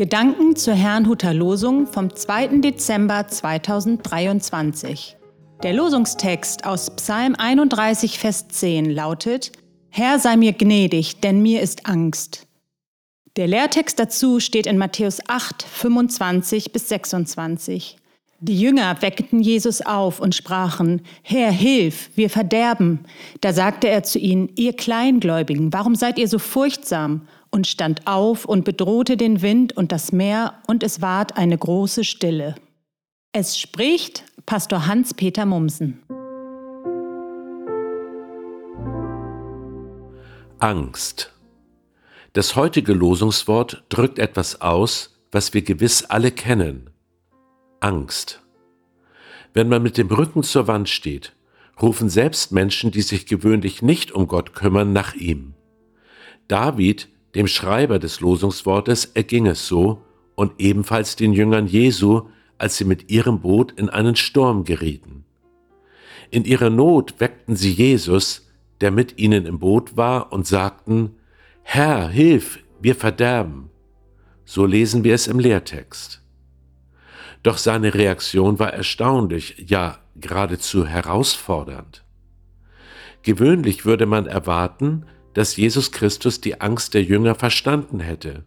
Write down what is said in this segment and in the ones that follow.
Gedanken zur Herrnhuter Losung vom 2. Dezember 2023. Der Losungstext aus Psalm 31, Vers 10 lautet: Herr sei mir gnädig, denn mir ist Angst. Der Lehrtext dazu steht in Matthäus 8, 25 bis 26. Die Jünger weckten Jesus auf und sprachen, Herr, hilf, wir verderben. Da sagte er zu ihnen, ihr Kleingläubigen, warum seid ihr so furchtsam? Und stand auf und bedrohte den Wind und das Meer, und es ward eine große Stille. Es spricht Pastor Hans-Peter Mumsen. Angst. Das heutige Losungswort drückt etwas aus, was wir gewiss alle kennen. Angst. Wenn man mit dem Rücken zur Wand steht, rufen selbst Menschen, die sich gewöhnlich nicht um Gott kümmern, nach ihm. David, dem Schreiber des Losungswortes, erging es so und ebenfalls den Jüngern Jesu, als sie mit ihrem Boot in einen Sturm gerieten. In ihrer Not weckten sie Jesus, der mit ihnen im Boot war, und sagten, Herr, hilf, wir verderben. So lesen wir es im Lehrtext. Doch seine Reaktion war erstaunlich, ja geradezu herausfordernd. Gewöhnlich würde man erwarten, dass Jesus Christus die Angst der Jünger verstanden hätte.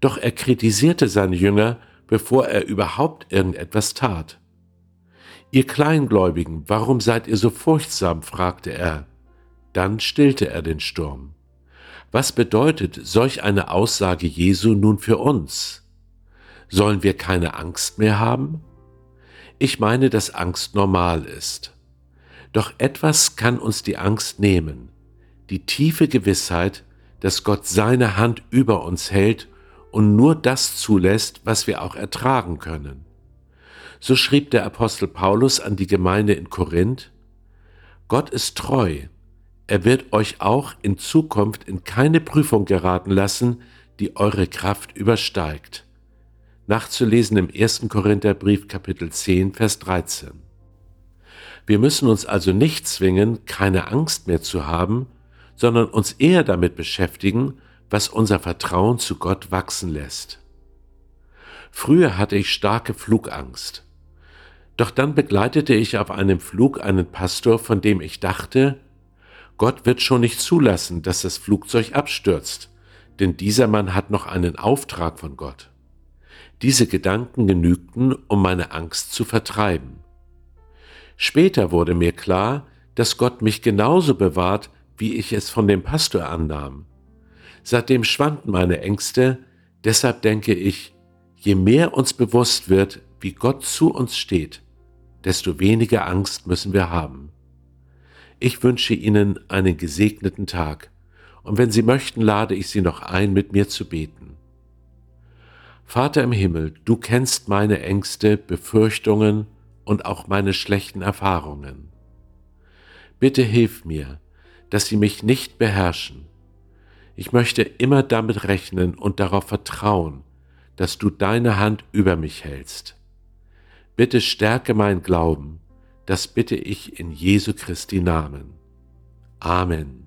Doch er kritisierte seine Jünger, bevor er überhaupt irgendetwas tat. Ihr Kleingläubigen, warum seid ihr so furchtsam? fragte er. Dann stillte er den Sturm. Was bedeutet solch eine Aussage Jesu nun für uns? Sollen wir keine Angst mehr haben? Ich meine, dass Angst normal ist. Doch etwas kann uns die Angst nehmen, die tiefe Gewissheit, dass Gott seine Hand über uns hält und nur das zulässt, was wir auch ertragen können. So schrieb der Apostel Paulus an die Gemeinde in Korinth, Gott ist treu, er wird euch auch in Zukunft in keine Prüfung geraten lassen, die eure Kraft übersteigt nachzulesen im 1. Korintherbrief Kapitel 10, Vers 13. Wir müssen uns also nicht zwingen, keine Angst mehr zu haben, sondern uns eher damit beschäftigen, was unser Vertrauen zu Gott wachsen lässt. Früher hatte ich starke Flugangst. Doch dann begleitete ich auf einem Flug einen Pastor, von dem ich dachte, Gott wird schon nicht zulassen, dass das Flugzeug abstürzt, denn dieser Mann hat noch einen Auftrag von Gott. Diese Gedanken genügten, um meine Angst zu vertreiben. Später wurde mir klar, dass Gott mich genauso bewahrt, wie ich es von dem Pastor annahm. Seitdem schwanden meine Ängste, deshalb denke ich, je mehr uns bewusst wird, wie Gott zu uns steht, desto weniger Angst müssen wir haben. Ich wünsche Ihnen einen gesegneten Tag, und wenn Sie möchten, lade ich Sie noch ein, mit mir zu beten. Vater im Himmel, du kennst meine Ängste, Befürchtungen und auch meine schlechten Erfahrungen. Bitte hilf mir, dass sie mich nicht beherrschen. Ich möchte immer damit rechnen und darauf vertrauen, dass du deine Hand über mich hältst. Bitte stärke mein Glauben, das bitte ich in Jesu Christi Namen. Amen.